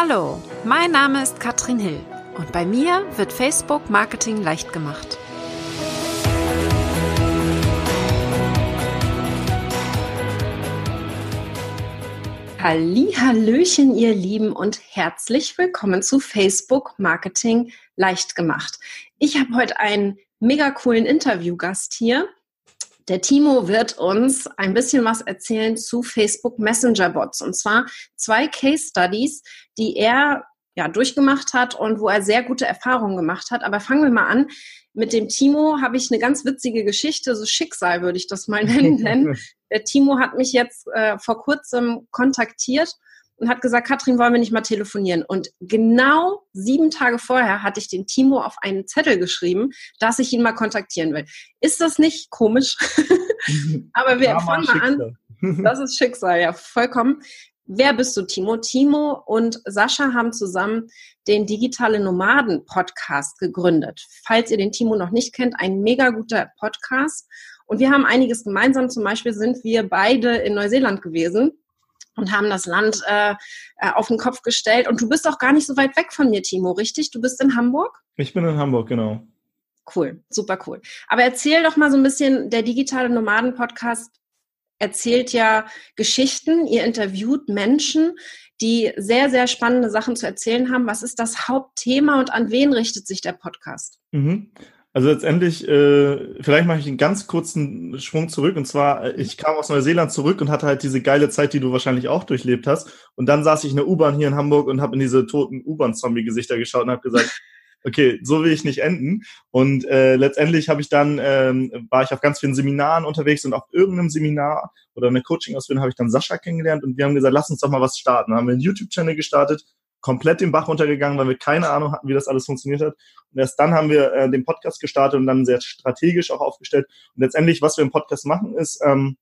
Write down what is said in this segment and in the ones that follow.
Hallo, mein Name ist Katrin Hill und bei mir wird Facebook Marketing leicht gemacht. Hallöchen, ihr Lieben und herzlich willkommen zu Facebook Marketing leicht gemacht. Ich habe heute einen mega coolen Interviewgast hier. Der Timo wird uns ein bisschen was erzählen zu Facebook Messenger Bots und zwar zwei Case Studies, die er ja durchgemacht hat und wo er sehr gute Erfahrungen gemacht hat. Aber fangen wir mal an. Mit dem Timo habe ich eine ganz witzige Geschichte, so Schicksal würde ich das mal nennen. Der Timo hat mich jetzt äh, vor kurzem kontaktiert und hat gesagt, Katrin, wollen wir nicht mal telefonieren? Und genau sieben Tage vorher hatte ich den Timo auf einen Zettel geschrieben, dass ich ihn mal kontaktieren will. Ist das nicht komisch? Aber wir fangen mal an. Das ist Schicksal, ja, vollkommen. Wer bist du, Timo? Timo und Sascha haben zusammen den Digitale Nomaden Podcast gegründet. Falls ihr den Timo noch nicht kennt, ein mega guter Podcast. Und wir haben einiges gemeinsam. Zum Beispiel sind wir beide in Neuseeland gewesen und haben das Land äh, äh, auf den Kopf gestellt. Und du bist auch gar nicht so weit weg von mir, Timo, richtig? Du bist in Hamburg? Ich bin in Hamburg, genau. Cool, super cool. Aber erzähl doch mal so ein bisschen, der digitale Nomaden-Podcast erzählt ja Geschichten, ihr interviewt Menschen, die sehr, sehr spannende Sachen zu erzählen haben. Was ist das Hauptthema und an wen richtet sich der Podcast? Mhm. Also letztendlich, äh, vielleicht mache ich einen ganz kurzen Schwung zurück. Und zwar, äh, ich kam aus Neuseeland zurück und hatte halt diese geile Zeit, die du wahrscheinlich auch durchlebt hast. Und dann saß ich in der U-Bahn hier in Hamburg und habe in diese toten U-Bahn-Zombie-Gesichter geschaut und habe gesagt, okay, so will ich nicht enden. Und äh, letztendlich habe ich dann, ähm, war ich auf ganz vielen Seminaren unterwegs und auf irgendeinem Seminar oder eine Coaching-Ausbildung habe ich dann Sascha kennengelernt und wir haben gesagt, lass uns doch mal was starten. Dann haben wir einen YouTube-Channel gestartet, komplett den Bach runtergegangen, weil wir keine Ahnung hatten, wie das alles funktioniert hat. Und erst dann haben wir äh, den Podcast gestartet und dann sehr strategisch auch aufgestellt. Und letztendlich, was wir im Podcast machen, ist, ähm,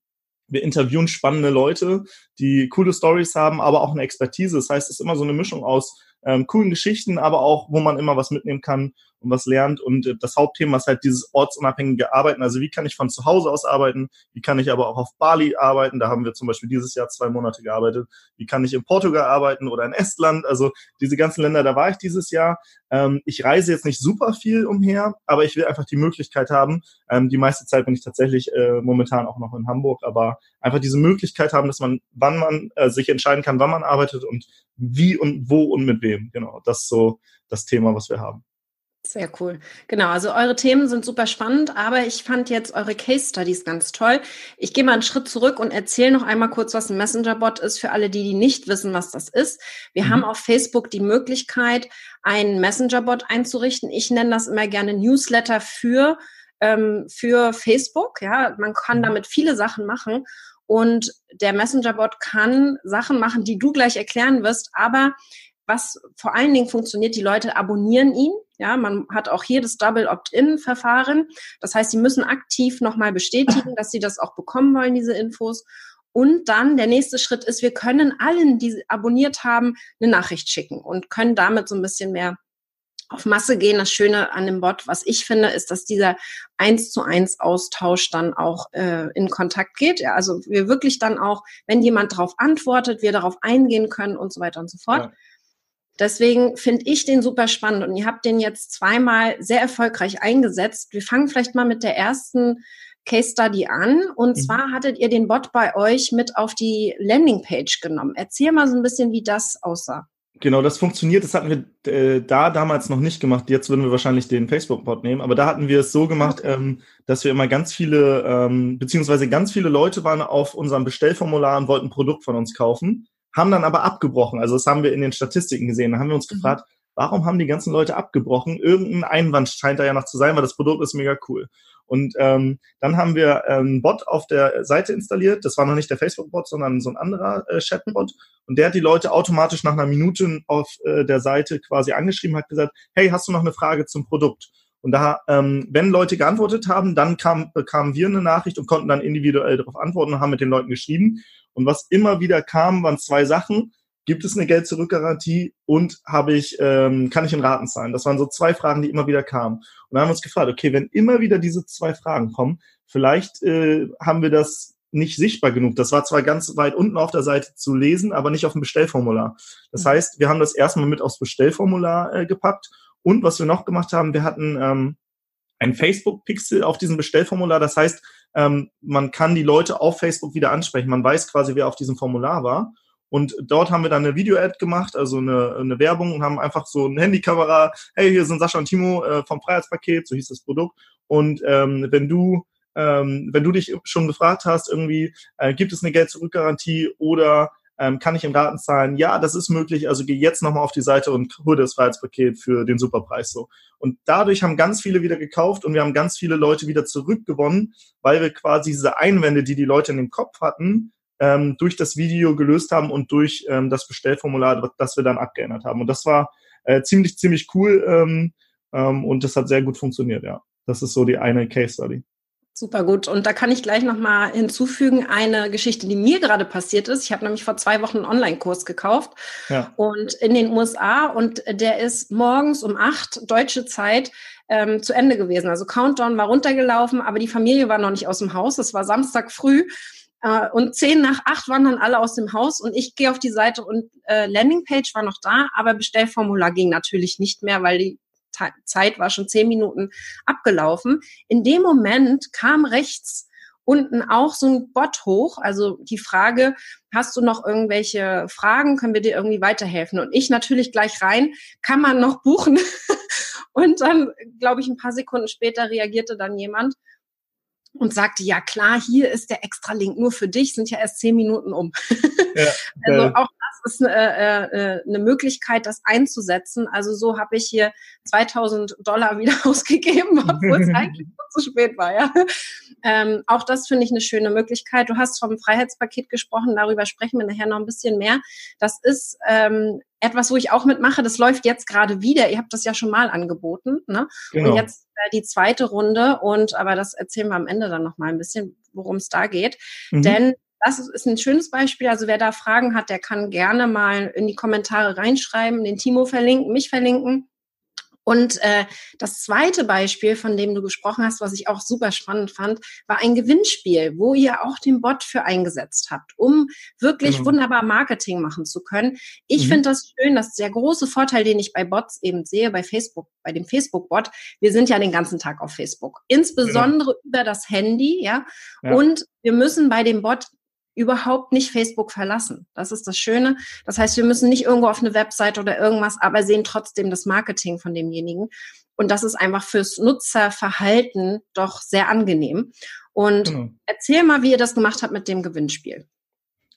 wir interviewen spannende Leute, die coole Stories haben, aber auch eine Expertise. Das heißt, es ist immer so eine Mischung aus ähm, coolen Geschichten, aber auch, wo man immer was mitnehmen kann und was lernt. Und äh, das Hauptthema ist halt dieses ortsunabhängige Arbeiten. Also wie kann ich von zu Hause aus arbeiten? Wie kann ich aber auch auf Bali arbeiten? Da haben wir zum Beispiel dieses Jahr zwei Monate gearbeitet. Wie kann ich in Portugal arbeiten oder in Estland? Also diese ganzen Länder, da war ich dieses Jahr. Ähm, ich reise jetzt nicht super viel umher, aber ich will einfach die Möglichkeit haben. Ähm, die meiste Zeit bin ich tatsächlich äh, momentan auch noch in Hamburg, aber einfach diese Möglichkeit haben, dass man, wann man äh, sich entscheiden kann, wann man arbeitet und wie und wo und mit wem. Genau, das ist so das Thema, was wir haben. Sehr cool. Genau, also eure Themen sind super spannend, aber ich fand jetzt eure Case Studies ganz toll. Ich gehe mal einen Schritt zurück und erzähle noch einmal kurz, was ein Messenger-Bot ist für alle, die, die nicht wissen, was das ist. Wir mhm. haben auf Facebook die Möglichkeit, einen Messenger-Bot einzurichten. Ich nenne das immer gerne Newsletter für, ähm, für Facebook. Ja, man kann mhm. damit viele Sachen machen. Und der Messenger-Bot kann Sachen machen, die du gleich erklären wirst, aber was vor allen Dingen funktioniert, die Leute abonnieren ihn. Ja, man hat auch hier das Double Opt-in-Verfahren. Das heißt, sie müssen aktiv nochmal bestätigen, dass sie das auch bekommen wollen, diese Infos. Und dann der nächste Schritt ist, wir können allen, die abonniert haben, eine Nachricht schicken und können damit so ein bisschen mehr auf Masse gehen. Das Schöne an dem Bot, was ich finde, ist, dass dieser eins zu eins Austausch dann auch äh, in Kontakt geht. Ja, also wir wirklich dann auch, wenn jemand darauf antwortet, wir darauf eingehen können und so weiter und so fort. Ja. Deswegen finde ich den super spannend und ihr habt den jetzt zweimal sehr erfolgreich eingesetzt. Wir fangen vielleicht mal mit der ersten Case Study an. Und mhm. zwar hattet ihr den Bot bei euch mit auf die Landingpage genommen. Erzähl mal so ein bisschen, wie das aussah. Genau, das funktioniert. Das hatten wir äh, da damals noch nicht gemacht. Jetzt würden wir wahrscheinlich den Facebook-Bot nehmen. Aber da hatten wir es so gemacht, okay. ähm, dass wir immer ganz viele, ähm, beziehungsweise ganz viele Leute waren auf unserem Bestellformular und wollten ein Produkt von uns kaufen haben dann aber abgebrochen. Also das haben wir in den Statistiken gesehen. Da haben wir uns mhm. gefragt, warum haben die ganzen Leute abgebrochen? Irgendein Einwand scheint da ja noch zu sein, weil das Produkt ist mega cool. Und ähm, dann haben wir einen ähm, Bot auf der Seite installiert. Das war noch nicht der Facebook-Bot, sondern so ein anderer äh, Chat-Bot. Und der hat die Leute automatisch nach einer Minute auf äh, der Seite quasi angeschrieben, hat gesagt, hey, hast du noch eine Frage zum Produkt? Und da, ähm, wenn Leute geantwortet haben, dann kam, bekamen wir eine Nachricht und konnten dann individuell darauf antworten und haben mit den Leuten geschrieben. Und was immer wieder kam, waren zwei Sachen. Gibt es eine Geld-Zurück-Garantie und habe ich, ähm, kann ich in Raten zahlen? Das waren so zwei Fragen, die immer wieder kamen. Und dann haben wir uns gefragt, okay, wenn immer wieder diese zwei Fragen kommen, vielleicht äh, haben wir das nicht sichtbar genug. Das war zwar ganz weit unten auf der Seite zu lesen, aber nicht auf dem Bestellformular. Das mhm. heißt, wir haben das erstmal mit aufs Bestellformular äh, gepackt. Und was wir noch gemacht haben, wir hatten ähm, ein Facebook-Pixel auf diesem Bestellformular. Das heißt, ähm, man kann die Leute auf Facebook wieder ansprechen. Man weiß quasi, wer auf diesem Formular war. Und dort haben wir dann eine Video-Ad gemacht, also eine, eine Werbung und haben einfach so eine Handykamera, hey, hier sind Sascha und Timo äh, vom Freiheitspaket, so hieß das Produkt. Und ähm, wenn du ähm, wenn du dich schon gefragt hast, irgendwie, äh, gibt es eine Geld-Zurück-Garantie oder ähm, kann ich im Raten zahlen? Ja, das ist möglich. Also geh jetzt nochmal auf die Seite und hol das Freiheitspaket für den Superpreis so. Und dadurch haben ganz viele wieder gekauft und wir haben ganz viele Leute wieder zurückgewonnen, weil wir quasi diese Einwände, die die Leute in dem Kopf hatten, ähm, durch das Video gelöst haben und durch ähm, das Bestellformular, das wir dann abgeändert haben. Und das war äh, ziemlich, ziemlich cool ähm, ähm, und das hat sehr gut funktioniert, ja. Das ist so die eine Case Study. Super gut. Und da kann ich gleich nochmal hinzufügen, eine Geschichte, die mir gerade passiert ist. Ich habe nämlich vor zwei Wochen einen Online-Kurs gekauft ja. und in den USA und der ist morgens um acht deutsche Zeit ähm, zu Ende gewesen. Also Countdown war runtergelaufen, aber die Familie war noch nicht aus dem Haus. Es war Samstag früh. Äh, und zehn nach acht waren dann alle aus dem Haus und ich gehe auf die Seite und äh, Landingpage war noch da, aber Bestellformular ging natürlich nicht mehr, weil die Zeit war schon zehn Minuten abgelaufen. In dem Moment kam rechts unten auch so ein Bot hoch, also die Frage, hast du noch irgendwelche Fragen, können wir dir irgendwie weiterhelfen? Und ich natürlich gleich rein, kann man noch buchen? Und dann, glaube ich, ein paar Sekunden später reagierte dann jemand und sagte, ja klar, hier ist der extra Link nur für dich, sind ja erst zehn Minuten um. Ja, also auch ist eine, äh, äh, eine Möglichkeit, das einzusetzen. Also so habe ich hier 2000 Dollar wieder ausgegeben, obwohl es eigentlich zu spät war. Ja. Ähm, auch das finde ich eine schöne Möglichkeit. Du hast vom Freiheitspaket gesprochen, darüber sprechen wir nachher noch ein bisschen mehr. Das ist ähm, etwas, wo ich auch mitmache. Das läuft jetzt gerade wieder. Ihr habt das ja schon mal angeboten. Ne? Genau. Und jetzt äh, die zweite Runde. Und aber das erzählen wir am Ende dann noch mal ein bisschen, worum es da geht. Mhm. Denn das ist ein schönes Beispiel. Also wer da Fragen hat, der kann gerne mal in die Kommentare reinschreiben, den Timo verlinken, mich verlinken. Und äh, das zweite Beispiel, von dem du gesprochen hast, was ich auch super spannend fand, war ein Gewinnspiel, wo ihr auch den Bot für eingesetzt habt, um wirklich genau. wunderbar Marketing machen zu können. Ich mhm. finde das schön, das ist der große Vorteil, den ich bei Bots eben sehe, bei Facebook, bei dem Facebook-Bot. Wir sind ja den ganzen Tag auf Facebook, insbesondere genau. über das Handy, ja? ja. Und wir müssen bei dem Bot überhaupt nicht Facebook verlassen. Das ist das Schöne. Das heißt, wir müssen nicht irgendwo auf eine Website oder irgendwas, aber sehen trotzdem das Marketing von demjenigen. Und das ist einfach fürs Nutzerverhalten doch sehr angenehm. Und genau. erzähl mal, wie ihr das gemacht habt mit dem Gewinnspiel.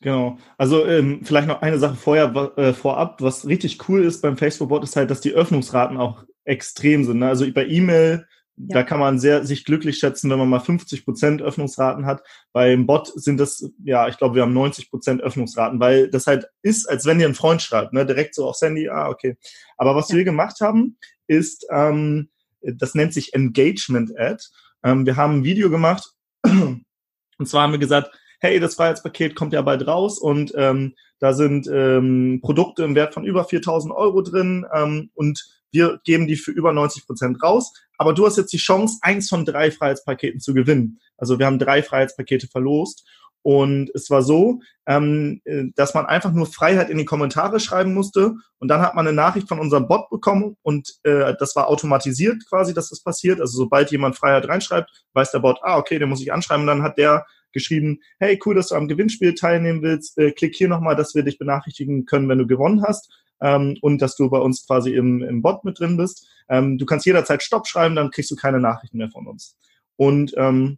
Genau. Also ähm, vielleicht noch eine Sache vorher, äh, vorab. Was richtig cool ist beim Facebook-Bot, ist halt, dass die Öffnungsraten auch extrem sind. Ne? Also bei E-Mail ja. Da kann man sehr sich glücklich schätzen, wenn man mal 50 Prozent Öffnungsraten hat. Beim Bot sind das, ja, ich glaube, wir haben 90 Prozent Öffnungsraten, weil das halt ist, als wenn dir ein Freund schreibt, ne? direkt so aufs Handy, ah, okay. Aber was ja. wir gemacht haben, ist, ähm, das nennt sich Engagement Ad. Ähm, wir haben ein Video gemacht und zwar haben wir gesagt, hey, das Freiheitspaket kommt ja bald raus und ähm, da sind ähm, Produkte im Wert von über 4000 Euro drin ähm, und wir geben die für über 90 Prozent raus, aber du hast jetzt die Chance, eins von drei Freiheitspaketen zu gewinnen. Also wir haben drei Freiheitspakete verlost und es war so, ähm, äh, dass man einfach nur Freiheit in die Kommentare schreiben musste und dann hat man eine Nachricht von unserem Bot bekommen und äh, das war automatisiert quasi, dass das passiert. Also sobald jemand Freiheit reinschreibt, weiß der Bot, ah, okay, den muss ich anschreiben. Und dann hat der geschrieben, hey, cool, dass du am Gewinnspiel teilnehmen willst. Äh, klick hier nochmal, dass wir dich benachrichtigen können, wenn du gewonnen hast ähm, und dass du bei uns quasi im, im Bot mit drin bist. Ähm, du kannst jederzeit Stopp schreiben, dann kriegst du keine Nachrichten mehr von uns. Und ähm,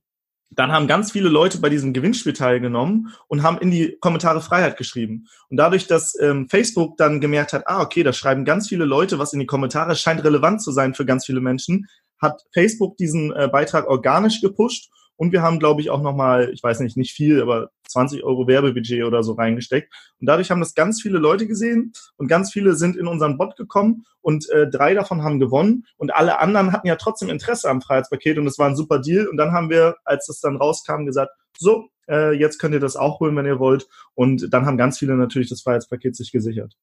dann haben ganz viele Leute bei diesem Gewinnspiel teilgenommen und haben in die Kommentare Freiheit geschrieben. Und dadurch, dass ähm, Facebook dann gemerkt hat, ah, okay, da schreiben ganz viele Leute was in die Kommentare, scheint relevant zu sein für ganz viele Menschen, hat Facebook diesen äh, Beitrag organisch gepusht und wir haben, glaube ich, auch nochmal, ich weiß nicht, nicht viel, aber 20 Euro Werbebudget oder so reingesteckt. Und dadurch haben das ganz viele Leute gesehen und ganz viele sind in unseren Bot gekommen und äh, drei davon haben gewonnen und alle anderen hatten ja trotzdem Interesse am Freiheitspaket und es war ein super Deal. Und dann haben wir, als das dann rauskam, gesagt, so, äh, jetzt könnt ihr das auch holen, wenn ihr wollt. Und dann haben ganz viele natürlich das Freiheitspaket sich gesichert.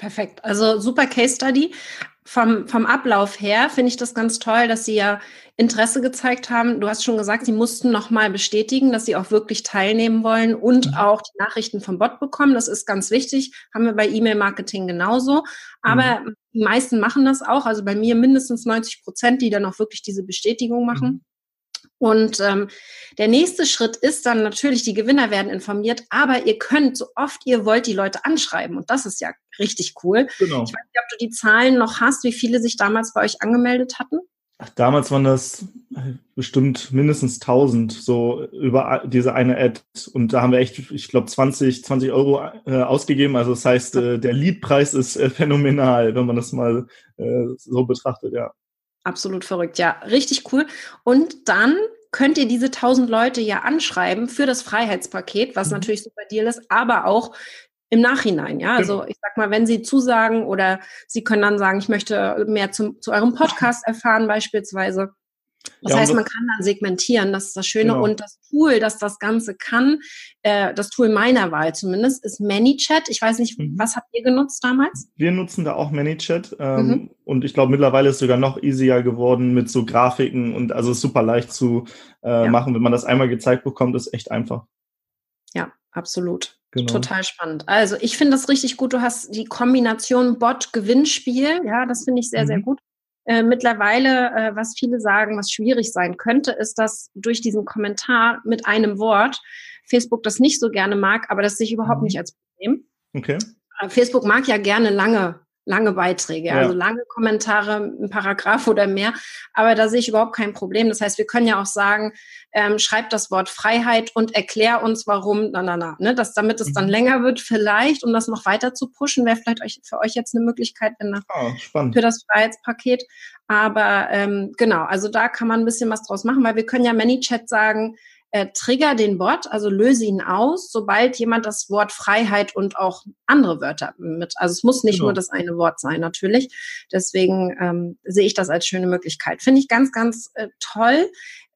Perfekt. Also super Case Study. Vom, vom Ablauf her finde ich das ganz toll, dass Sie ja Interesse gezeigt haben. Du hast schon gesagt, Sie mussten nochmal bestätigen, dass Sie auch wirklich teilnehmen wollen und mhm. auch die Nachrichten vom Bot bekommen. Das ist ganz wichtig. Haben wir bei E-Mail-Marketing genauso. Aber mhm. die meisten machen das auch. Also bei mir mindestens 90 Prozent, die dann auch wirklich diese Bestätigung machen. Mhm. Und ähm, der nächste Schritt ist dann natürlich, die Gewinner werden informiert, aber ihr könnt so oft ihr wollt die Leute anschreiben. Und das ist ja richtig cool. Genau. Ich weiß nicht, ob du die Zahlen noch hast, wie viele sich damals bei euch angemeldet hatten. Ach, damals waren das äh, bestimmt mindestens 1000, so über diese eine Ad. Und da haben wir echt, ich glaube, 20, 20 Euro äh, ausgegeben. Also das heißt, äh, der Leadpreis ist äh, phänomenal, wenn man das mal äh, so betrachtet, ja. Absolut verrückt, ja. Richtig cool. Und dann könnt ihr diese 1000 Leute ja anschreiben für das Freiheitspaket, was mhm. natürlich super Deal ist, aber auch im Nachhinein, ja. Also ich sag mal, wenn Sie zusagen oder Sie können dann sagen, ich möchte mehr zum, zu eurem Podcast erfahren beispielsweise, das ja, heißt, man kann dann segmentieren, das ist das Schöne. Genau. Und das Tool, das das Ganze kann, äh, das Tool meiner Wahl zumindest, ist ManyChat. Ich weiß nicht, mhm. was habt ihr genutzt damals? Wir nutzen da auch ManyChat. Ähm, mhm. Und ich glaube, mittlerweile ist es sogar noch easier geworden mit so Grafiken und also super leicht zu äh, ja. machen. Wenn man das einmal gezeigt bekommt, ist echt einfach. Ja, absolut. Genau. Total spannend. Also ich finde das richtig gut. Du hast die Kombination Bot-Gewinnspiel. Ja, das finde ich sehr, mhm. sehr gut. Äh, mittlerweile, äh, was viele sagen, was schwierig sein könnte, ist, dass durch diesen Kommentar mit einem Wort Facebook das nicht so gerne mag, aber das sehe ich überhaupt mhm. nicht als Problem. Okay. Äh, Facebook mag ja gerne lange lange Beiträge, ja. also lange Kommentare, ein Paragraph oder mehr. Aber da sehe ich überhaupt kein Problem. Das heißt, wir können ja auch sagen, ähm, schreibt das Wort Freiheit und erklär uns, warum, na, na, na, ne? dass, damit es dann mhm. länger wird, vielleicht, um das noch weiter zu pushen, wäre vielleicht euch, für euch jetzt eine Möglichkeit wenn, oh, für das Freiheitspaket. Aber ähm, genau, also da kann man ein bisschen was draus machen, weil wir können ja ManyChat sagen, äh, trigger den Bot, also löse ihn aus, sobald jemand das Wort Freiheit und auch andere Wörter mit, also es muss nicht genau. nur das eine Wort sein, natürlich. Deswegen ähm, sehe ich das als schöne Möglichkeit. Finde ich ganz, ganz äh, toll.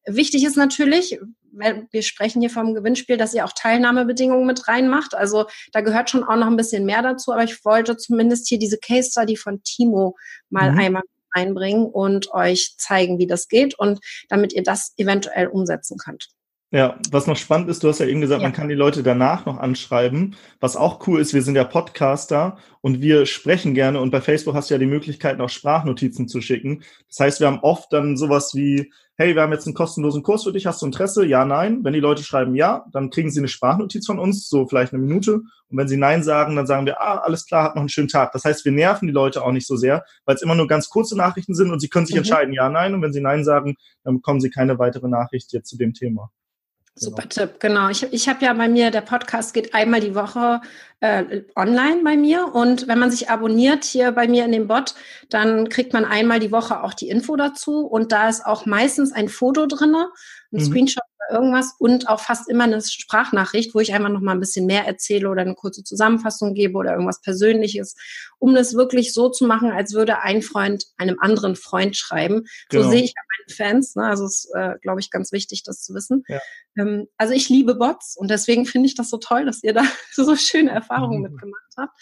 Wichtig ist natürlich, weil wir sprechen hier vom Gewinnspiel, dass ihr auch Teilnahmebedingungen mit reinmacht. Also da gehört schon auch noch ein bisschen mehr dazu, aber ich wollte zumindest hier diese Case Study von Timo mal mhm. einmal einbringen und euch zeigen, wie das geht und damit ihr das eventuell umsetzen könnt. Ja, was noch spannend ist, du hast ja eben gesagt, ja. man kann die Leute danach noch anschreiben. Was auch cool ist, wir sind ja Podcaster und wir sprechen gerne und bei Facebook hast du ja die Möglichkeit, auch Sprachnotizen zu schicken. Das heißt, wir haben oft dann sowas wie, hey, wir haben jetzt einen kostenlosen Kurs für dich, hast du Interesse? Ja, nein. Wenn die Leute schreiben ja, dann kriegen sie eine Sprachnotiz von uns, so vielleicht eine Minute. Und wenn sie nein sagen, dann sagen wir, ah, alles klar, hat noch einen schönen Tag. Das heißt, wir nerven die Leute auch nicht so sehr, weil es immer nur ganz kurze Nachrichten sind und sie können sich mhm. entscheiden, ja, nein. Und wenn sie nein sagen, dann bekommen sie keine weitere Nachricht jetzt zu dem Thema. Super genau. Tipp, genau. Ich, ich habe ja bei mir, der Podcast geht einmal die Woche äh, online bei mir und wenn man sich abonniert hier bei mir in dem Bot, dann kriegt man einmal die Woche auch die Info dazu und da ist auch meistens ein Foto drinne, ein mhm. Screenshot oder irgendwas und auch fast immer eine Sprachnachricht, wo ich einfach noch mal ein bisschen mehr erzähle oder eine kurze Zusammenfassung gebe oder irgendwas Persönliches, um das wirklich so zu machen, als würde ein Freund einem anderen Freund schreiben. Genau. So sehe ich Fans. Ne? Also ist, äh, glaube ich, ganz wichtig, das zu wissen. Ja. Ähm, also ich liebe Bots und deswegen finde ich das so toll, dass ihr da so schöne Erfahrungen mhm. mitgemacht habt.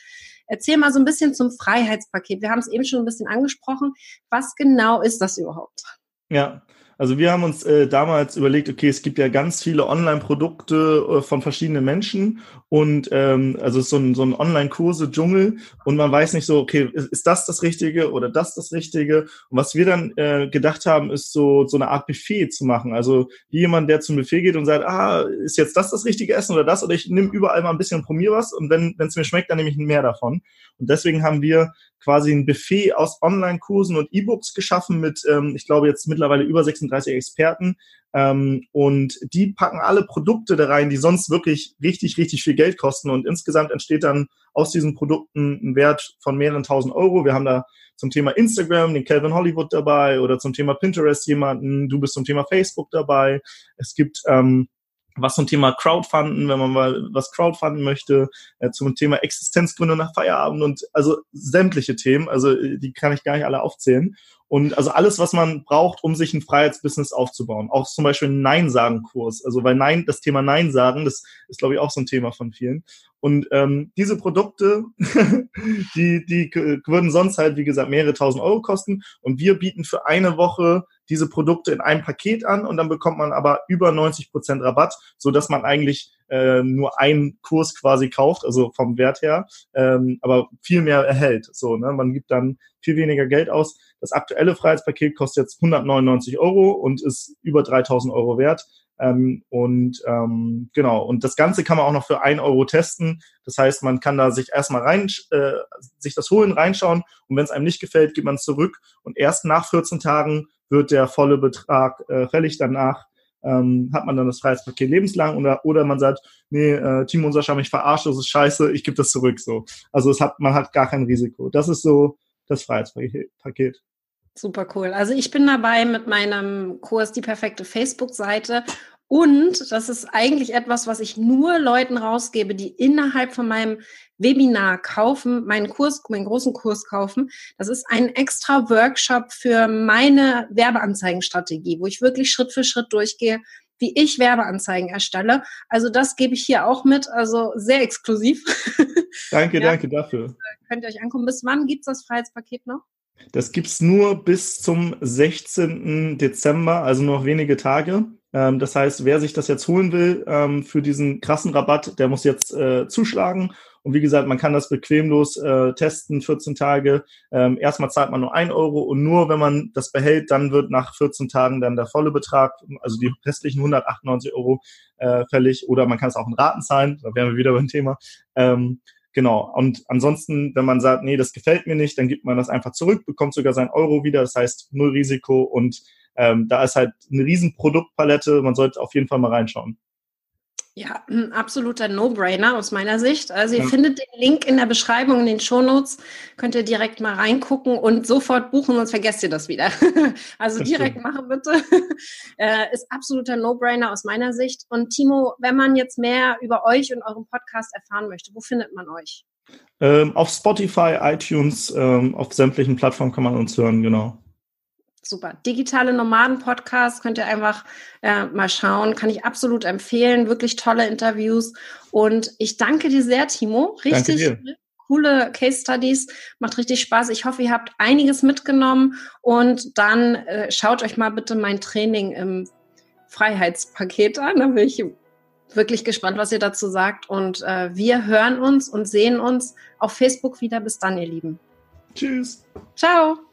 Erzähl mal so ein bisschen zum Freiheitspaket. Wir haben es eben schon ein bisschen angesprochen. Was genau ist das überhaupt? Ja, also wir haben uns äh, damals überlegt, okay, es gibt ja ganz viele Online-Produkte äh, von verschiedenen Menschen und ähm, also so ein, so ein Online-Kurse-Dschungel und man weiß nicht so, okay, ist, ist, das das Richtige oder das das Richtige? Und was wir dann äh, gedacht haben, ist so so eine Art Buffet zu machen. Also jemand, der zum Buffet geht und sagt, ah, ist jetzt das das richtige Essen oder das? Oder ich nehme überall mal ein bisschen und probiere was und wenn es mir schmeckt, dann nehme ich mehr davon. Und deswegen haben wir quasi ein Buffet aus Online-Kursen und E-Books geschaffen mit, ähm, ich glaube, jetzt mittlerweile über 36 Experten. Ähm, und die packen alle Produkte da rein, die sonst wirklich richtig, richtig viel Geld kosten. Und insgesamt entsteht dann aus diesen Produkten ein Wert von mehreren tausend Euro. Wir haben da zum Thema Instagram den Calvin Hollywood dabei oder zum Thema Pinterest jemanden. Du bist zum Thema Facebook dabei. Es gibt ähm, was zum Thema Crowdfunden, wenn man mal was crowdfunden möchte, äh, zum Thema Existenzgründung nach Feierabend und also sämtliche Themen, also äh, die kann ich gar nicht alle aufzählen. Und also alles, was man braucht, um sich ein Freiheitsbusiness aufzubauen. Auch zum Beispiel ein Nein-Sagen-Kurs. Also weil Nein, das Thema Nein sagen, das ist, glaube ich, auch so ein Thema von vielen. Und ähm, diese Produkte, die, die würden sonst halt, wie gesagt, mehrere tausend Euro kosten. Und wir bieten für eine Woche diese Produkte in einem Paket an und dann bekommt man aber über 90 Prozent Rabatt, so dass man eigentlich äh, nur einen Kurs quasi kauft, also vom Wert her, ähm, aber viel mehr erhält. So, ne? Man gibt dann viel weniger Geld aus. Das aktuelle Freiheitspaket kostet jetzt 199 Euro und ist über 3000 Euro wert. Ähm, und ähm, genau, und das Ganze kann man auch noch für ein Euro testen. Das heißt, man kann da sich erstmal rein, äh, sich das holen, reinschauen und wenn es einem nicht gefällt, geht man zurück und erst nach 14 Tagen wird der volle Betrag äh, fällig. Danach ähm, hat man dann das Freiheitspaket lebenslang oder, oder man sagt, nee, äh, Timo und Sascha mich verarscht, das ist scheiße, ich gebe das zurück. So. Also es hat, man hat gar kein Risiko. Das ist so das Freiheitspaket. Super cool. Also ich bin dabei mit meinem Kurs Die perfekte Facebook-Seite. Und das ist eigentlich etwas, was ich nur Leuten rausgebe, die innerhalb von meinem Webinar kaufen, meinen Kurs, meinen großen Kurs kaufen. Das ist ein extra Workshop für meine Werbeanzeigenstrategie, wo ich wirklich Schritt für Schritt durchgehe, wie ich Werbeanzeigen erstelle. Also das gebe ich hier auch mit, also sehr exklusiv. Danke, ja. danke dafür. Könnt ihr euch angucken. Bis wann gibt es das Freiheitspaket noch? Das gibt's nur bis zum 16. Dezember, also noch wenige Tage. Ähm, das heißt, wer sich das jetzt holen will ähm, für diesen krassen Rabatt, der muss jetzt äh, zuschlagen. Und wie gesagt, man kann das bequemlos äh, testen, 14 Tage. Ähm, erstmal zahlt man nur ein Euro und nur wenn man das behält, dann wird nach 14 Tagen dann der volle Betrag, also die restlichen 198 Euro äh, fällig. Oder man kann es auch in Raten zahlen, da wären wir wieder beim Thema. Ähm, Genau. Und ansonsten, wenn man sagt, nee, das gefällt mir nicht, dann gibt man das einfach zurück, bekommt sogar sein Euro wieder. Das heißt, null Risiko und ähm, da ist halt eine riesen Produktpalette. Man sollte auf jeden Fall mal reinschauen. Ja, ein absoluter No-Brainer aus meiner Sicht. Also ihr ja. findet den Link in der Beschreibung, in den Shownotes. Könnt ihr direkt mal reingucken und sofort buchen, sonst vergesst ihr das wieder. also direkt machen bitte. äh, ist absoluter No-Brainer aus meiner Sicht. Und Timo, wenn man jetzt mehr über euch und euren Podcast erfahren möchte, wo findet man euch? Ähm, auf Spotify, iTunes, ähm, auf sämtlichen Plattformen kann man uns hören, genau. Super. Digitale Nomaden-Podcast könnt ihr einfach äh, mal schauen. Kann ich absolut empfehlen. Wirklich tolle Interviews. Und ich danke dir sehr, Timo. Richtig coole Case Studies. Macht richtig Spaß. Ich hoffe, ihr habt einiges mitgenommen. Und dann äh, schaut euch mal bitte mein Training im Freiheitspaket an. Da bin ich wirklich gespannt, was ihr dazu sagt. Und äh, wir hören uns und sehen uns auf Facebook wieder. Bis dann, ihr Lieben. Tschüss. Ciao.